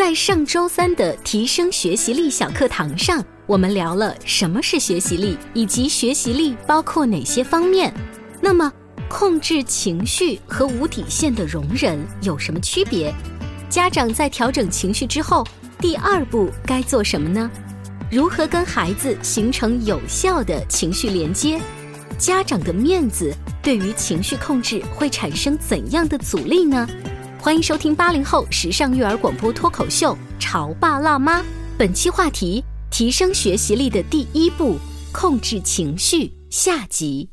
在上周三的提升学习力小课堂上，我们聊了什么是学习力，以及学习力包括哪些方面。那么，控制情绪和无底线的容忍有什么区别？家长在调整情绪之后，第二步该做什么呢？如何跟孩子形成有效的情绪连接？家长的面子对于情绪控制会产生怎样的阻力呢？欢迎收听八零后时尚育儿广播脱口秀《潮爸辣妈》，本期话题：提升学习力的第一步——控制情绪。下集。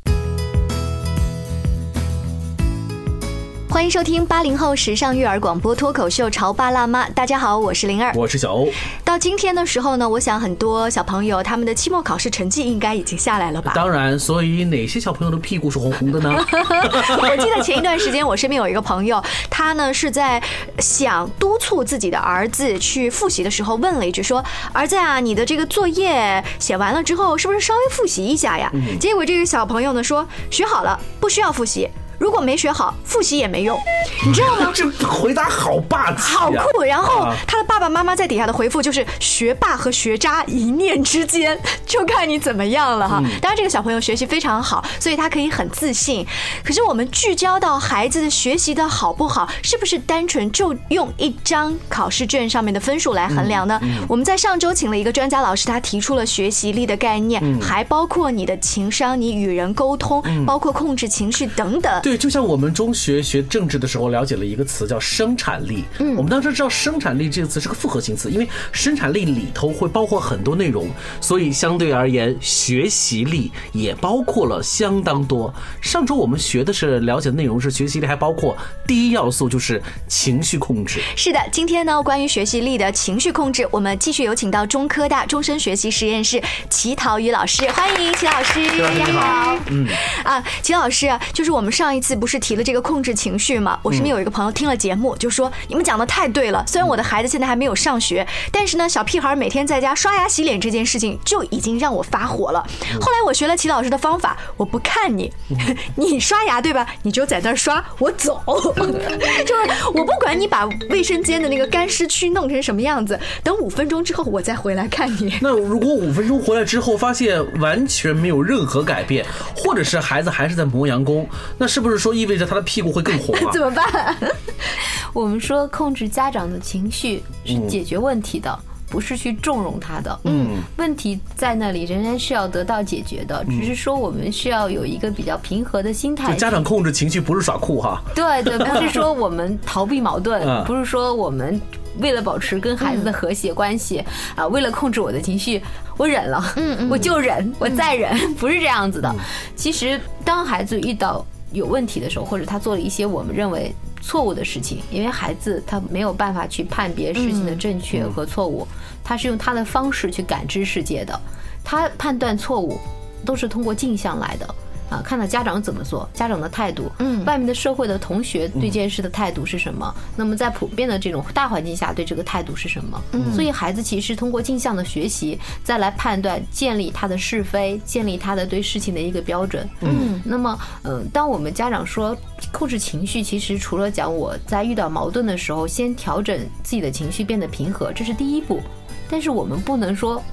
欢迎收听八零后时尚育儿广播脱口秀《潮爸辣妈》。大家好，我是灵儿，我是小欧。到今天的时候呢，我想很多小朋友他们的期末考试成绩应该已经下来了吧？当然，所以哪些小朋友的屁股是红红的呢？我记得前一段时间，我身边有一个朋友，他呢是在想督促自己的儿子去复习的时候，问了一句说：“儿子啊，你的这个作业写完了之后，是不是稍微复习一下呀？”结果这个小朋友呢说：“学好了，不需要复习。”如果没学好，复习也没用，你知道吗？这回答好霸气，好酷。然后他的爸爸妈妈在底下的回复就是：学霸和学渣一念之间，就看你怎么样了哈。当然，这个小朋友学习非常好，所以他可以很自信。可是我们聚焦到孩子的学习的好不好，是不是单纯就用一张考试卷上面的分数来衡量呢？我们在上周请了一个专家老师，他提出了学习力的概念，还包括你的情商、你与人沟通，包括控制情绪等等。对，就像我们中学学政治的时候了解了一个词叫生产力。嗯，我们当时知道生产力这个词是个复合型词，因为生产力里头会包括很多内容，所以相对而言，学习力也包括了相当多。上周我们学的是了解的内容是学习力，还包括第一要素就是情绪控制。是的，今天呢，关于学习力的情绪控制，我们继续有请到中科大终身学习实验室齐陶宇老师，欢迎齐老师，大家好。嗯，啊，齐老师，就是我们上一。次不是提了这个控制情绪吗？我身边有一个朋友听了节目就说：“你们讲的太对了。虽然我的孩子现在还没有上学，但是呢，小屁孩每天在家刷牙洗脸这件事情就已经让我发火了。后来我学了齐老师的方法，我不看你，你刷牙对吧？你就在那儿刷，我走，就是我不管你把卫生间的那个干湿区弄成什么样子，等五分钟之后我再回来看你。那如果五分钟回来之后发现完全没有任何改变，或者是孩子还是在磨洋工，那是不是？不是说意味着他的屁股会更红吗？怎么办？我们说控制家长的情绪是解决问题的，不是去纵容他的。嗯，问题在那里仍然是要得到解决的，只是说我们是要有一个比较平和的心态。家长控制情绪不是耍酷哈？对对，不是说我们逃避矛盾，不是说我们为了保持跟孩子的和谐关系啊，为了控制我的情绪，我忍了，嗯嗯，我就忍，我再忍，不是这样子的。其实当孩子遇到有问题的时候，或者他做了一些我们认为错误的事情，因为孩子他没有办法去判别事情的正确和错误，他是用他的方式去感知世界的，他判断错误都是通过镜像来的。啊，看到家长怎么做，家长的态度，嗯，外面的社会的同学对这件事的态度是什么？那么在普遍的这种大环境下，对这个态度是什么？嗯，所以孩子其实通过镜像的学习，再来判断、建立他的是非，建立他的对事情的一个标准。嗯，那么，嗯，当我们家长说控制情绪，其实除了讲我在遇到矛盾的时候，先调整自己的情绪变得平和，这是第一步。但是我们不能说。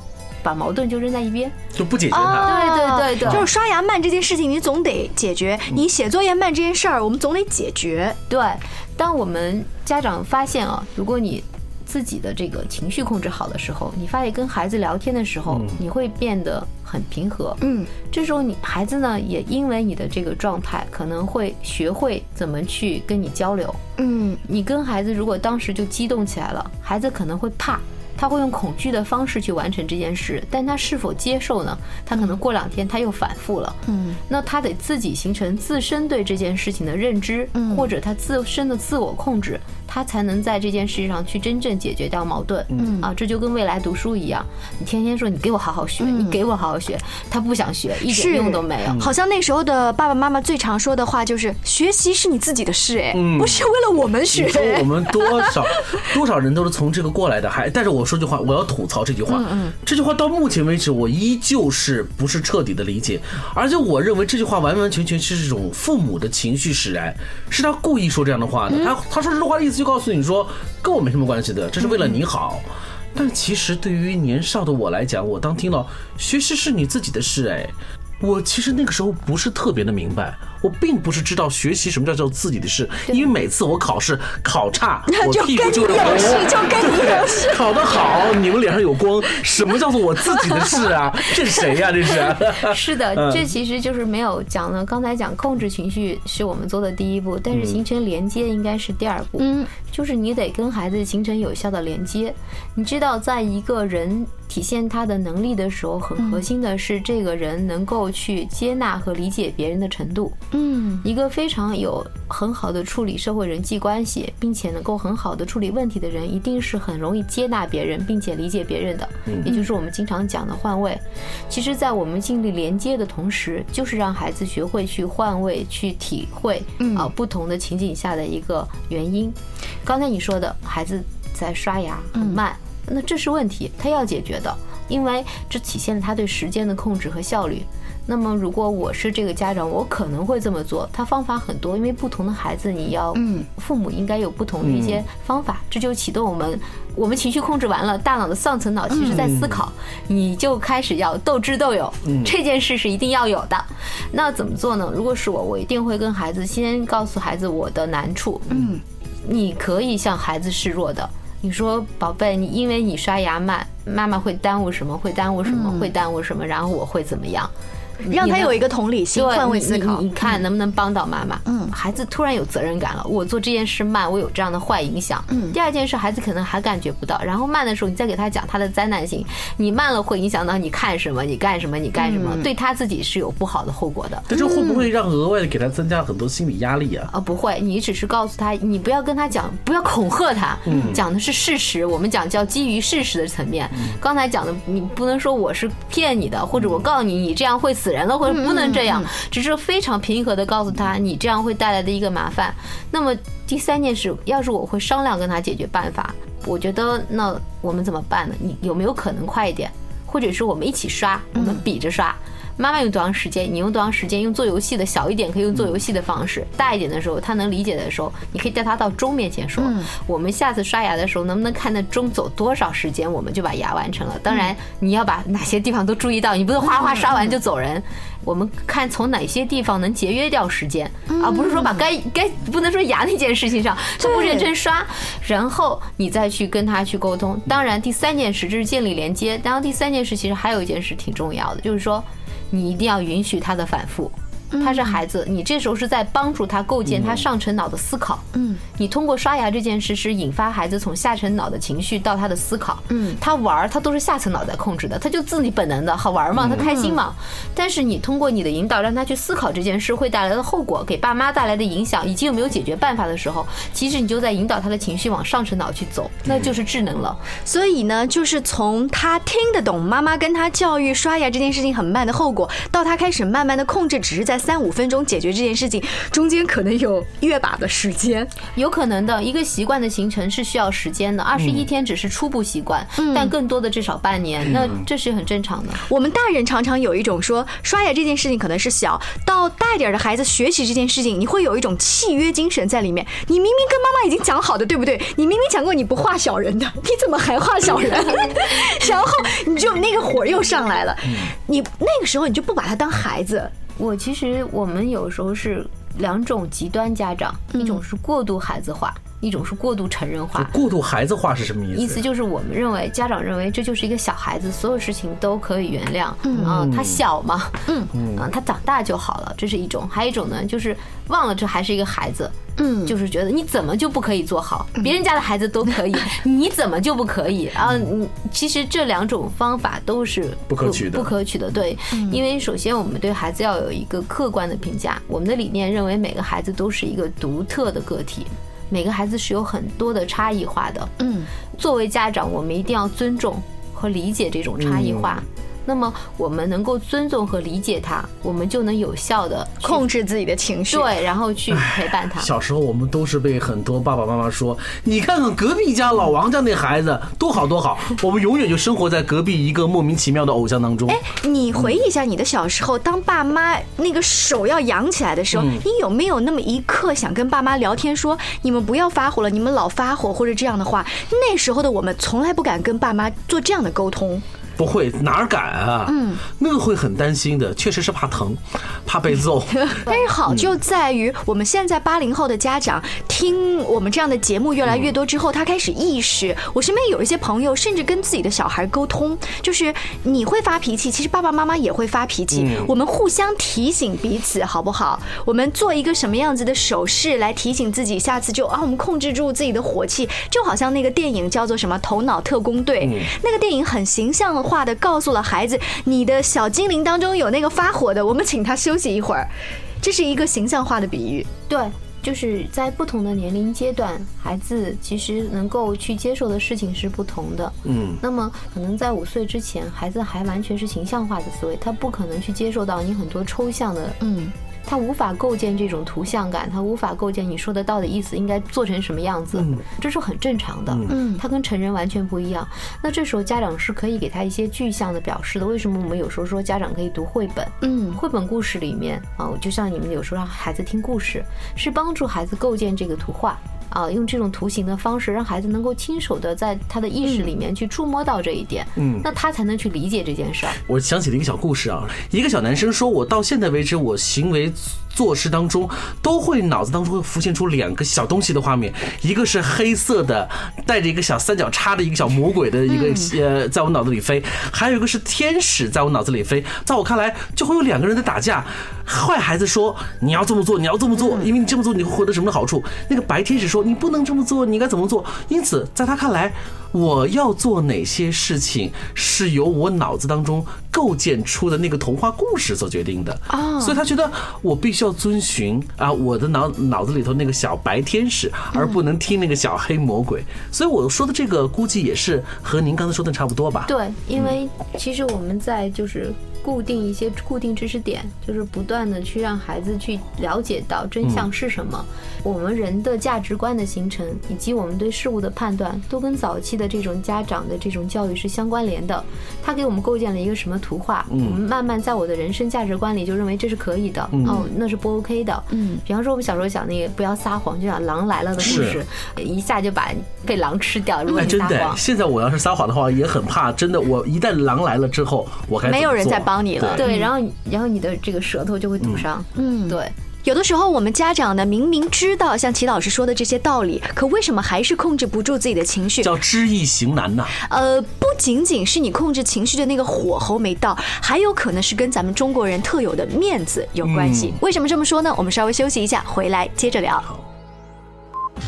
把矛盾就扔在一边，就不解决它。对对对对，就是刷牙慢这件事情，你总得解决；你写作业慢这件事儿，我们总得解决。对，当我们家长发现啊，如果你自己的这个情绪控制好的时候，你发现跟孩子聊天的时候，你会变得很平和。嗯，这时候你孩子呢，也因为你的这个状态，可能会学会怎么去跟你交流。嗯，你跟孩子如果当时就激动起来了，孩子可能会怕。他会用恐惧的方式去完成这件事，但他是否接受呢？他可能过两天他又反复了。嗯，那他得自己形成自身对这件事情的认知，或者他自身的自我控制。他才能在这件事上去真正解决掉矛盾。嗯啊，这就跟未来读书一样，你天天说你给我好好学，你给我好好学，他不想学，一点用都没有。好像那时候的爸爸妈妈最常说的话就是：“学习是你自己的事，哎，不是为了我们学。”我们 多少多少人都是从这个过来的，还但是我说句话，我要吐槽这句话。嗯，这句话到目前为止，我依旧是不是彻底的理解，而且我认为这句话完完全全是这种父母的情绪使然，是他故意说这样的话的。他他说这句话的意思就。告诉你说跟我没什么关系的，这是为了你好。但其实对于年少的我来讲，我当听到学习是你自己的事，哎，我其实那个时候不是特别的明白。我并不是知道学习什么叫做自己的事，因为每次我考试考差，我屁股就有事，就跟你有事。考得好，你们脸上有光。什么叫做我自己的事啊？这是谁呀？这是？是的，这其实就是没有讲呢。刚才讲控制情绪是我们做的第一步，但是形成连接应该是第二步。嗯，就是你得跟孩子形成有效的连接。你知道，在一个人体现他的能力的时候，很核心的是这个人能够去接纳和理解别人的程度。嗯，一个非常有很好的处理社会人际关系，并且能够很好的处理问题的人，一定是很容易接纳别人，并且理解别人的。嗯，也就是我们经常讲的换位。其实，在我们尽力连接的同时，就是让孩子学会去换位，去体会啊不同的情景下的一个原因。刚才你说的孩子在刷牙很慢，那这是问题，他要解决的，因为这体现了他对时间的控制和效率。那么，如果我是这个家长，我可能会这么做。他方法很多，因为不同的孩子，你要父母应该有不同的一些方法。这就启动我们，我们情绪控制完了，大脑的上层脑其实在思考，你就开始要斗智斗勇，这件事是一定要有的。那怎么做呢？如果是我，我一定会跟孩子先告诉孩子我的难处。嗯，你可以向孩子示弱的，你说宝贝，你因为你刷牙慢，妈妈会耽误什么？会耽误什么？会耽误什么？然后我会怎么样？让他有一个同理心，换位思考，你看能不能帮到妈妈？嗯，孩子突然有责任感了。我做这件事慢，我有这样的坏影响。嗯，第二件事，孩子可能还感觉不到。然后慢的时候，你再给他讲他的灾难性。你慢了会影响到你看什么，你干什么，你干什么，对他自己是有不好的后果的。但这会不会让额外的给他增加很多心理压力啊？啊，不会，你只是告诉他，你不要跟他讲，不要恐吓他。嗯，讲的是事实，我们讲叫基于事实的层面。刚才讲的，你不能说我是骗你的，或者我告诉你，你这样会死人了，或者不能。这样，只是非常平和的告诉他，你这样会带来的一个麻烦。那么第三件事，要是我会商量跟他解决办法，我觉得那我们怎么办呢？你有没有可能快一点，或者是我们一起刷，我们比着刷。妈妈用多长时间，你用多长时间？用做游戏的小一点可以用做游戏的方式，大一点的时候他能理解的时候，你可以带他到钟面前说：“我们下次刷牙的时候能不能看那钟走多少时间，我们就把牙完成了。当然你要把哪些地方都注意到，你不能哗哗刷完就走人。我们看从哪些地方能节约掉时间，而不是说把该该不能说牙那件事情上就不认真刷，然后你再去跟他去沟通。当然第三件事这是建立连接，然后第三件事其实还有一件事挺重要的，就是说。你一定要允许他的反复。他是孩子，你这时候是在帮助他构建他上层脑的思考。嗯，你通过刷牙这件事是引发孩子从下层脑的情绪到他的思考。嗯，他玩儿他都是下层脑在控制的，他就自己本能的好玩嘛，他开心嘛。但是你通过你的引导，让他去思考这件事会带来的后果，给爸妈带来的影响，以及有没有解决办法的时候，其实你就在引导他的情绪往上层脑去走，那就是智能了。所以呢，就是从他听得懂妈妈跟他教育刷牙这件事情很慢的后果，到他开始慢慢的控制，只是在。三五分钟解决这件事情，中间可能有月把的时间，有可能的。一个习惯的形成是需要时间的，二十一天只是初步习惯，但更多的至少半年，那这是很正常的。我们大人常常有一种说，刷牙这件事情可能是小，到大一点的孩子学习这件事情，你会有一种契约精神在里面。你明明跟妈妈已经讲好的，对不对？你明明讲过你不画小人的，你怎么还画小人？然后你就那个火又上来了，你那个时候你就不把他当孩子。我其实我们有时候是两种极端家长，一种是过度孩子化，一种是过度成人化。过度孩子化是什么意思？意思就是我们认为家长认为这就是一个小孩子，所有事情都可以原谅。嗯，他小嘛，嗯嗯，他长大就好了，这是一种。还有一种呢，就是忘了这还是一个孩子。嗯，就是觉得你怎么就不可以做好？别人家的孩子都可以，你怎么就不可以？啊，你其实这两种方法都是不可取的，不可取的。对，因为首先我们对孩子要有一个客观的评价。我们的理念认为每个孩子都是一个独特的个体，每个孩子是有很多的差异化的。嗯，作为家长，我们一定要尊重和理解这种差异化。那么我们能够尊重和理解他，我们就能有效的控制自己的情绪，对，然后去陪伴他。小时候我们都是被很多爸爸妈妈说：“你看看隔壁家老王家那孩子多好多好。”我们永远就生活在隔壁一个莫名其妙的偶像当中。哎，你回忆一下你的小时候，当爸妈那个手要扬起来的时候，你有没有那么一刻想跟爸妈聊天，说你们不要发火了，你们老发火或者这样的话？那时候的我们从来不敢跟爸妈做这样的沟通。不会，哪儿敢啊？嗯，那个会很担心的，确实是怕疼，怕被揍。但是好就在于我们现在八零后的家长听我们这样的节目越来越多之后，他开始意识。我身边有一些朋友，甚至跟自己的小孩沟通，就是你会发脾气，其实爸爸妈妈也会发脾气，我们互相提醒彼此，好不好？我们做一个什么样子的手势来提醒自己，下次就啊，我们控制住自己的火气，就好像那个电影叫做什么《头脑特工队》，那个电影很形象。化的告诉了孩子，你的小精灵当中有那个发火的，我们请他休息一会儿，这是一个形象化的比喻。对，就是在不同的年龄阶段，孩子其实能够去接受的事情是不同的。嗯，那么可能在五岁之前，孩子还完全是形象化的思维，他不可能去接受到你很多抽象的。嗯。他无法构建这种图像感，他无法构建你说的到底意思应该做成什么样子，这是很正常的。嗯，他跟成人完全不一样。那这时候家长是可以给他一些具象的表示的。为什么我们有时候说家长可以读绘本？嗯，绘本故事里面啊，就像你们有时候让孩子听故事，是帮助孩子构建这个图画。啊，用这种图形的方式，让孩子能够亲手的在他的意识里面去触摸到这一点，嗯，那他才能去理解这件事儿。我想起了一个小故事啊，一个小男生说，我到现在为止，我行为。做事当中都会脑子当中会浮现出两个小东西的画面，一个是黑色的带着一个小三角叉的一个小魔鬼的一个呃，在我脑子里飞，还有一个是天使在我脑子里飞。在我看来，就会有两个人在打架。坏孩子说你要这么做，你要这么做，因为你这么做你会获得什么好处？那个白天使说你不能这么做，你应该怎么做？因此，在他看来，我要做哪些事情是由我脑子当中构建出的那个童话故事所决定的啊。所以他觉得我必须。要遵循啊，我的脑脑子里头那个小白天使，而不能听那个小黑魔鬼。所以我说的这个，估计也是和您刚才说的差不多吧？对，因为其实我们在就是。固定一些固定知识点，就是不断的去让孩子去了解到真相是什么。我们人的价值观的形成，以及我们对事物的判断，都跟早期的这种家长的这种教育是相关联的。他给我们构建了一个什么图画，我们慢慢在我的人生价值观里就认为这是可以的，哦，那是不 OK 的。嗯，比方说我们小时候讲那个不要撒谎，就讲狼来了的故事，一下就把被狼吃掉。如果你撒谎，现在我要是撒谎的话，也很怕。真的，我一旦狼来了之后，我该没有人再帮。帮你了，对，然后然后你的这个舌头就会堵上，嗯，对。有的时候我们家长呢，明明知道像齐老师说的这些道理，可为什么还是控制不住自己的情绪？叫知易行难呐。呃，不仅仅是你控制情绪的那个火候没到，还有可能是跟咱们中国人特有的面子有关系。为什么这么说呢？我们稍微休息一下，回来接着聊。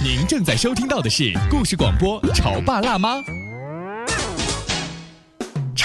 您正在收听到的是故事广播《潮爸辣妈》。《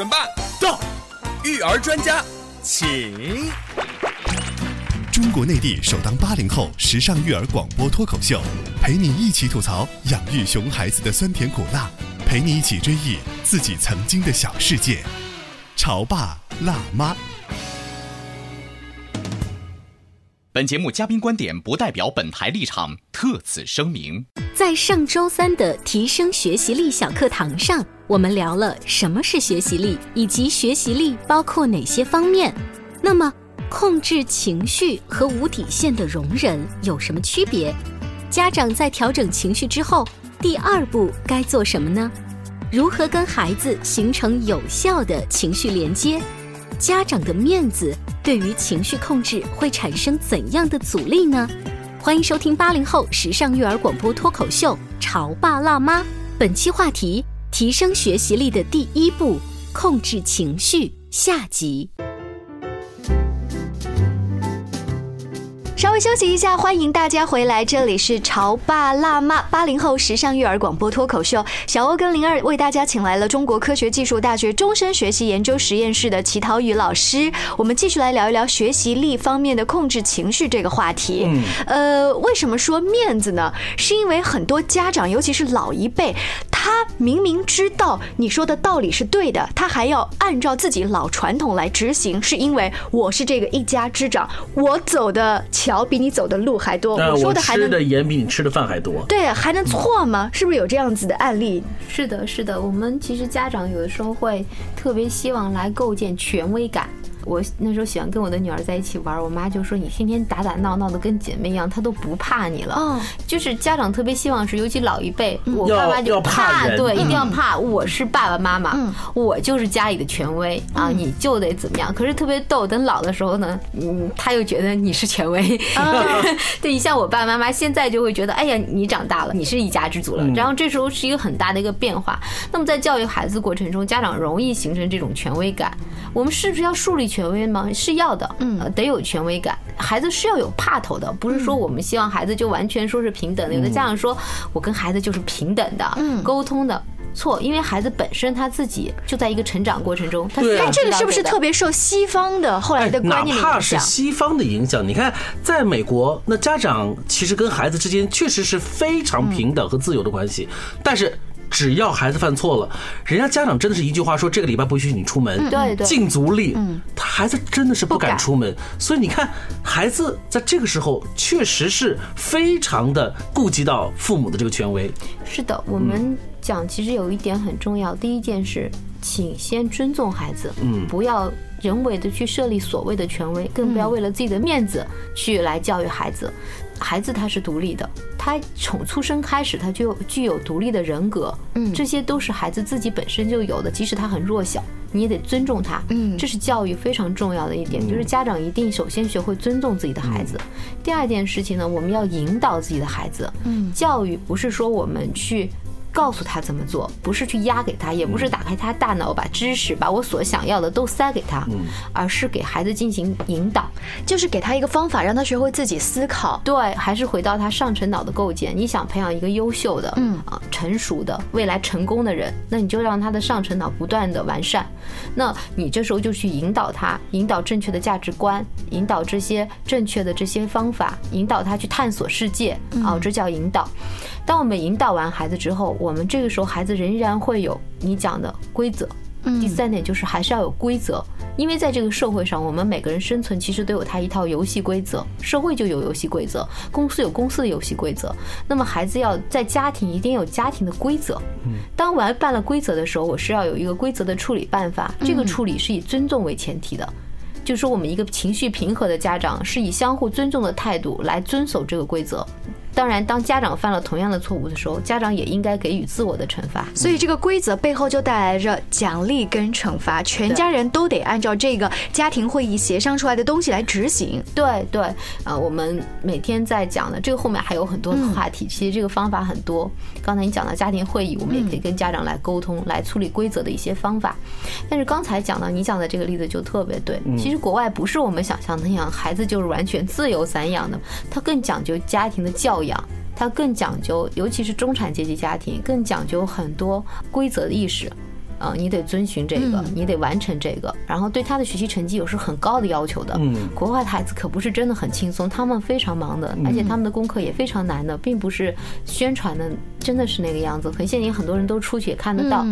准爸到，育儿专家请。中国内地首档八零后时尚育儿广播脱口秀，陪你一起吐槽养育熊孩子的酸甜苦辣，陪你一起追忆自己曾经的小世界。潮爸辣妈。本节目嘉宾观点不代表本台立场，特此声明。在上周三的提升学习力小课堂上，我们聊了什么是学习力，以及学习力包括哪些方面。那么。控制情绪和无底线的容忍有什么区别？家长在调整情绪之后，第二步该做什么呢？如何跟孩子形成有效的情绪连接？家长的面子对于情绪控制会产生怎样的阻力呢？欢迎收听八零后时尚育儿广播脱口秀《潮爸辣妈》，本期话题：提升学习力的第一步——控制情绪。下集。稍微休息一下，欢迎大家回来，这里是潮爸辣妈八零后时尚育儿广播脱口秀。小欧跟灵儿为大家请来了中国科学技术大学终身学习研究实验室的齐涛宇老师，我们继续来聊一聊学习力方面的控制情绪这个话题。嗯，呃，为什么说面子呢？是因为很多家长，尤其是老一辈，他明明知道你说的道理是对的，他还要按照自己老传统来执行，是因为我是这个一家之长，我走的桥比你走的路还多，我说的还吃的盐比你吃的饭还多，对，还能错吗？是不是有这样子的案例？是的，是的，我们其实家长有的时候会特别希望来构建权威感。我那时候喜欢跟我的女儿在一起玩，我妈就说你天天打打闹闹的跟姐妹一样，她都不怕你了。嗯，就是家长特别希望是，尤其老一辈，我爸妈就怕，对，一定要怕。我是爸爸妈妈，我就是家里的权威啊，你就得怎么样。可是特别逗，等老的时候呢，嗯，他又觉得你是权威。对，你像我爸爸妈妈现在就会觉得，哎呀，你长大了，你是一家之主了。然后这时候是一个很大的一个变化。那么在教育孩子过程中，家长容易形成这种权威感。我们是不是要树立？权威吗？是要的，嗯，得有权威感。孩子是要有怕头的，不是说我们希望孩子就完全说是平等的。有的家长说我跟孩子就是平等的，嗯，沟通的错，因为孩子本身他自己就在一个成长过程中，他这个是不是特别受西方的后来的观念影响？哪怕是西方的影响，你看，在美国，那家长其实跟孩子之间确实是非常平等和自由的关系，但是。只要孩子犯错了，人家家长真的是一句话说：“这个礼拜不许你出门，对对，禁足令。”嗯，他孩子真的是不敢出门，所以你看，孩子在这个时候确实是非常的顾及到父母的这个权威。是的，我们讲其实有一点很重要，第一件事，请先尊重孩子，嗯，不要人为的去设立所谓的权威，更不要为了自己的面子去来教育孩子。孩子他是独立的，他从出生开始他就具有独立的人格，嗯，这些都是孩子自己本身就有的，即使他很弱小，你也得尊重他，嗯，这是教育非常重要的一点，就是家长一定首先学会尊重自己的孩子。第二件事情呢，我们要引导自己的孩子，嗯，教育不是说我们去。告诉他怎么做，不是去压给他，也不是打开他大脑把知识、把我所想要的都塞给他，而是给孩子进行引导，就是给他一个方法，让他学会自己思考。对，还是回到他上层脑的构建。你想培养一个优秀的、嗯啊成熟的、未来成功的人，那你就让他的上层脑不断的完善。那你这时候就去引导他，引导正确的价值观，引导这些正确的这些方法，引导他去探索世界。哦，这叫引导。当我们引导完孩子之后，我们这个时候孩子仍然会有你讲的规则。第三点就是还是要有规则，因为在这个社会上，我们每个人生存其实都有他一套游戏规则，社会就有游戏规则，公司有公司的游戏规则。那么孩子要在家庭一定有家庭的规则。当完办了规则的时候，我是要有一个规则的处理办法，这个处理是以尊重为前提的。就是说，我们一个情绪平和的家长是以相互尊重的态度来遵守这个规则。当然，当家长犯了同样的错误的时候，家长也应该给予自我的惩罚。所以这个规则背后就带来着奖励跟惩罚，全家人都得按照这个家庭会议协商出来的东西来执行。对对，啊，我们每天在讲的这个后面还有很多的话题，其实这个方法很多。刚才你讲到家庭会议，我们也可以跟家长来沟通，来处理规则的一些方法。但是刚才讲到你讲的这个例子就特别对，其实国外不是我们想象那样，孩子就是完全自由散养的，他更讲究家庭的教养。他更讲究，尤其是中产阶级家庭，更讲究很多规则的意识，啊，你得遵循这个，你得完成这个，然后对他的学习成绩有是很高的要求的。嗯，国外的孩子可不是真的很轻松，他们非常忙的，而且他们的功课也非常难的，并不是宣传的真的是那个样子。很现在很多人都出去也看得到。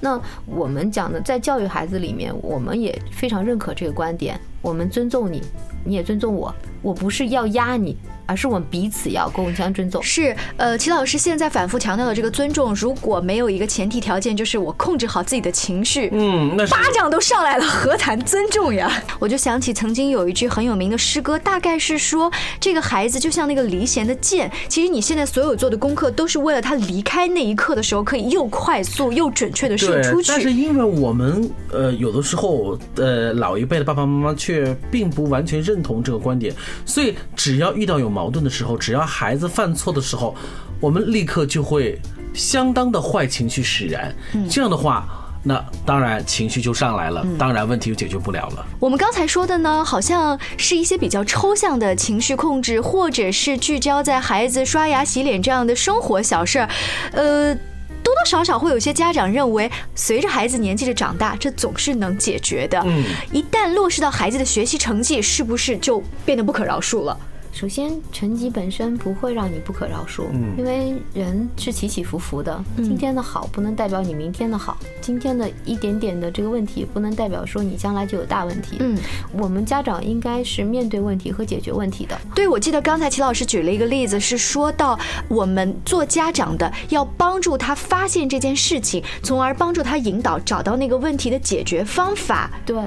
那我们讲的在教育孩子里面，我们也非常认可这个观点，我们尊重你，你也尊重我，我不是要压你。而是我们彼此要互相尊重。是，呃，齐老师现在反复强调的这个尊重，如果没有一个前提条件，就是我控制好自己的情绪，嗯，那巴掌都上来了，何谈尊重呀？我就想起曾经有一句很有名的诗歌，大概是说，这个孩子就像那个离弦的箭，其实你现在所有做的功课，都是为了他离开那一刻的时候，可以又快速又准确的射出去。但是因为我们，呃，有的时候，呃，老一辈的爸爸妈妈却并不完全认同这个观点，所以只要遇到有矛盾的时候，只要孩子犯错的时候，我们立刻就会相当的坏情绪使然。这样的话，那当然情绪就上来了，当然问题就解决不了了。我们刚才说的呢，好像是一些比较抽象的情绪控制，或者是聚焦在孩子刷牙洗脸这样的生活小事儿，呃。多多少少会有些家长认为，随着孩子年纪的长大，这总是能解决的。嗯，一旦落实到孩子的学习成绩，是不是就变得不可饶恕了？首先，成绩本身不会让你不可饶恕，因为人是起起伏伏的。今天的好不能代表你明天的好，今天的一点点的这个问题不能代表说你将来就有大问题。嗯，我们家长应该是面对问题和解决问题的。对，我记得刚才齐老师举了一个例子，是说到我们做家长的要帮助他发现这件事情，从而帮助他引导找到那个问题的解决方法。对，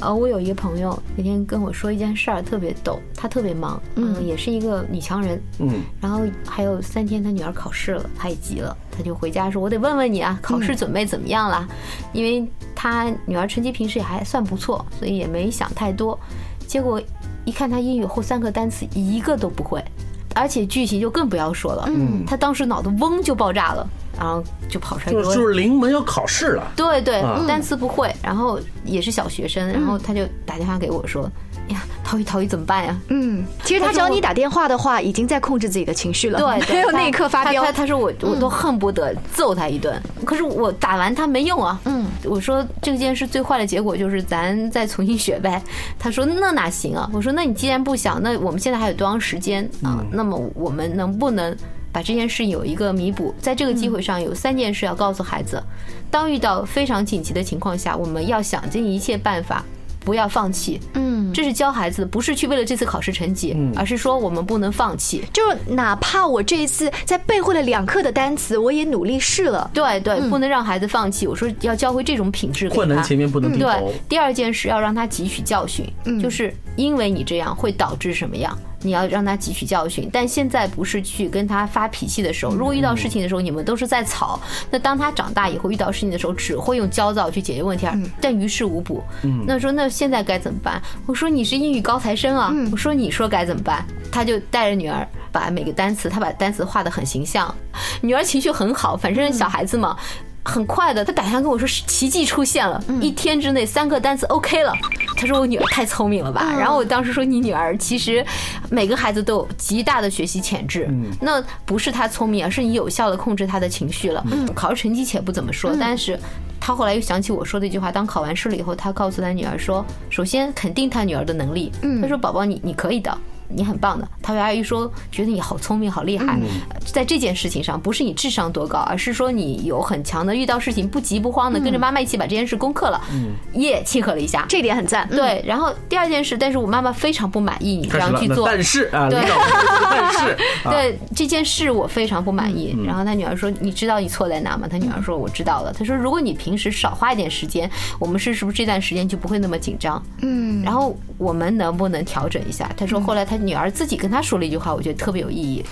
呃，我有一个朋友那天跟我说一件事儿，特别逗，他特别忙。嗯。也是一个女强人，嗯，然后还有三天，她女儿考试了，她也急了，她就回家说：“我得问问你啊，考试准备怎么样了？”因为她女儿成绩平时也还算不错，所以也没想太多。结果一看她英语后三个单词一个都不会，而且句型就更不要说了。嗯，她当时脑子嗡就爆炸了，然后就跑出来说：“就是临门要考试了。”对对，单词不会，然后也是小学生，然后他就打电话给我说。呀，逃逸逃逸怎么办呀？嗯，其实他找你打电话的话，已经在控制自己的情绪了。对，没 有那一刻发飙。他他说我我都恨不得揍他一顿，可是我打完他没用啊。嗯，我说这件事最坏的结果就是咱再重新学呗。他说那哪行啊？我说那你既然不想，那我们现在还有多长时间啊？那么我们能不能把这件事有一个弥补？在这个机会上有三件事要告诉孩子：当遇到非常紧急的情况下，我们要想尽一切办法。不要放弃，嗯，这是教孩子，不是去为了这次考试成绩，而是说我们不能放弃。就哪怕我这一次在背会了两课的单词，我也努力试了。对对，不能让孩子放弃。我说要教会这种品质。困难前面不能低头。对，第二件事要让他汲取教训，就是因为你这样会导致什么样。你要让他汲取教训，但现在不是去跟他发脾气的时候。如果遇到事情的时候，你们都是在吵，那当他长大以后遇到事情的时候，只会用焦躁去解决问题，但于事无补。那说那现在该怎么办？我说你是英语高材生啊，我说你说该怎么办？他就带着女儿把每个单词，他把单词画的很形象，女儿情绪很好，反正小孩子嘛。很快的，他打电话跟我说奇迹出现了，一天之内三个单词 OK 了。他说我女儿太聪明了吧？然后我当时说你女儿其实每个孩子都有极大的学习潜质，那不是他聪明，而是你有效的控制他的情绪了。考试成绩且不怎么说，但是他后来又想起我说的一句话：当考完试了以后，他告诉他女儿说，首先肯定他女儿的能力。他说宝宝你你可以的。你很棒的，他阿姨说觉得你好聪明，好厉害。在这件事情上，不是你智商多高，而是说你有很强的遇到事情不急不慌的，跟着妈妈一起把这件事攻克了。耶，契合了一下，这点很赞。对，然后第二件事，但是我妈妈非常不满意你这样去做。但是 啊，对，但是对这件事我非常不满意。然后他女儿说：“你知道你错在哪吗？”他女儿说：“我知道了。”他说：“如果你平时少花一点时间，我们是是不是这段时间就不会那么紧张？”嗯，然后我们能不能调整一下？他说：“后来他。”女儿自己跟他说了一句话，我觉得特别有意义。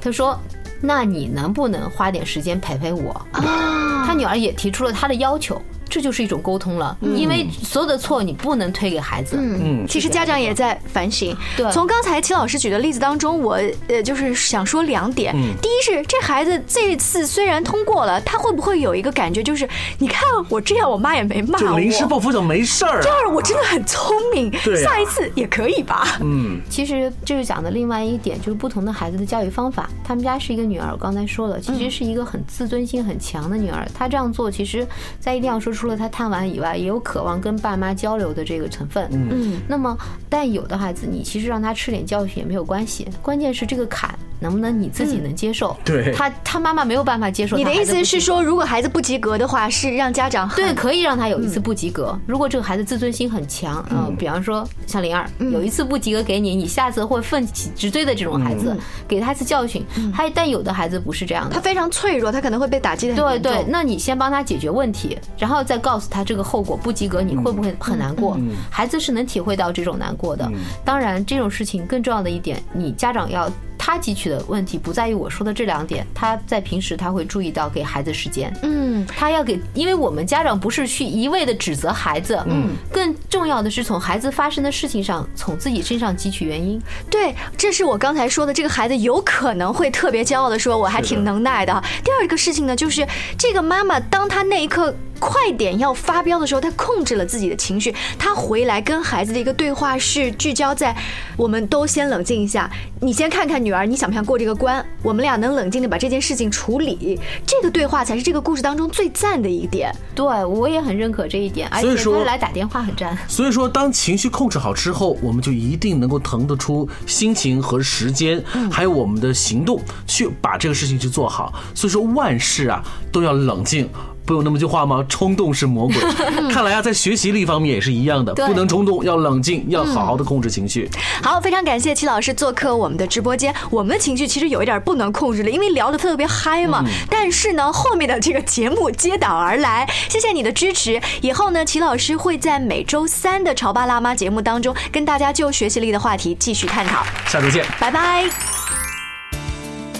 他说：“那你能不能花点时间陪陪我？”啊，他女儿也提出了他的要求。这就是一种沟通了，因为所有的错你不能推给孩子。嗯，其实家长也在反省。对，从刚才齐老师举的例子当中，我呃就是想说两点。第一是这孩子这次虽然通过了，他会不会有一个感觉，就是你看我这样，我妈也没骂我，临时抱佛脚没事儿。第二我真的很聪明，下一次也可以吧？嗯，其实这就讲的另外一点，就是不同的孩子的教育方法。他们家是一个女儿，我刚才说了，其实是一个很自尊心很强的女儿。她这样做，其实在一定要说。除了他贪玩以外，也有渴望跟爸妈交流的这个成分。嗯，那么，但有的孩子，你其实让他吃点教训也没有关系，关键是这个坎。能不能你自己能接受？对，他他妈妈没有办法接受。你的意思是说，如果孩子不及格的话，是让家长对可以让他有一次不及格。如果这个孩子自尊心很强，嗯，比方说像灵儿，有一次不及格给你，你下次会奋起直追的这种孩子，给他一次教训。还但有的孩子不是这样的，他非常脆弱，他可能会被打击的对对，那你先帮他解决问题，然后再告诉他这个后果不及格，你会不会很难过？孩子是能体会到这种难过的。当然，这种事情更重要的一点，你家长要。他汲取的问题不在于我说的这两点，他在平时他会注意到给孩子时间，嗯，他要给，因为我们家长不是去一味的指责孩子，嗯，更重要的是从孩子发生的事情上，从自己身上汲取原因。对，这是我刚才说的，这个孩子有可能会特别骄傲的说，我还挺能耐的。第二个事情呢，就是这个妈妈，当他那一刻。快点要发飙的时候，他控制了自己的情绪。他回来跟孩子的一个对话是聚焦在，我们都先冷静一下。你先看看女儿，你想不想过这个关？我们俩能冷静的把这件事情处理。这个对话才是这个故事当中最赞的一点。对，我也很认可这一点。而且他来打电话很赞。所以说，当情绪控制好之后，我们就一定能够腾得出心情和时间，还有我们的行动去把这个事情去做好。所以说，万事啊都要冷静。不有那么句话吗？冲动是魔鬼。看来啊，在学习力方面也是一样的，不能冲动，要冷静，要好好的控制情绪。好，非常感谢齐老师做客我们的直播间。我们的情绪其实有一点不能控制了，因为聊得特别嗨嘛。但是呢，后面的这个节目接档而来，谢谢你的支持。以后呢，齐老师会在每周三的潮爸辣妈节目当中，跟大家就学习力的话题继续探讨。下周见，拜拜。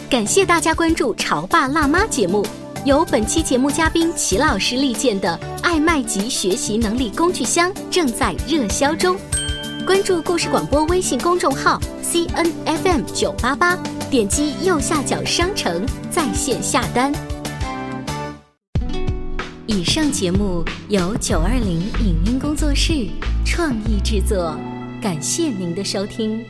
感谢大家关注潮爸辣妈节目。由本期节目嘉宾齐老师力荐的爱麦吉学习能力工具箱正在热销中，关注故事广播微信公众号 C N F M 九八八，点击右下角商城在线下单。以上节目由九二零影音工作室创意制作，感谢您的收听。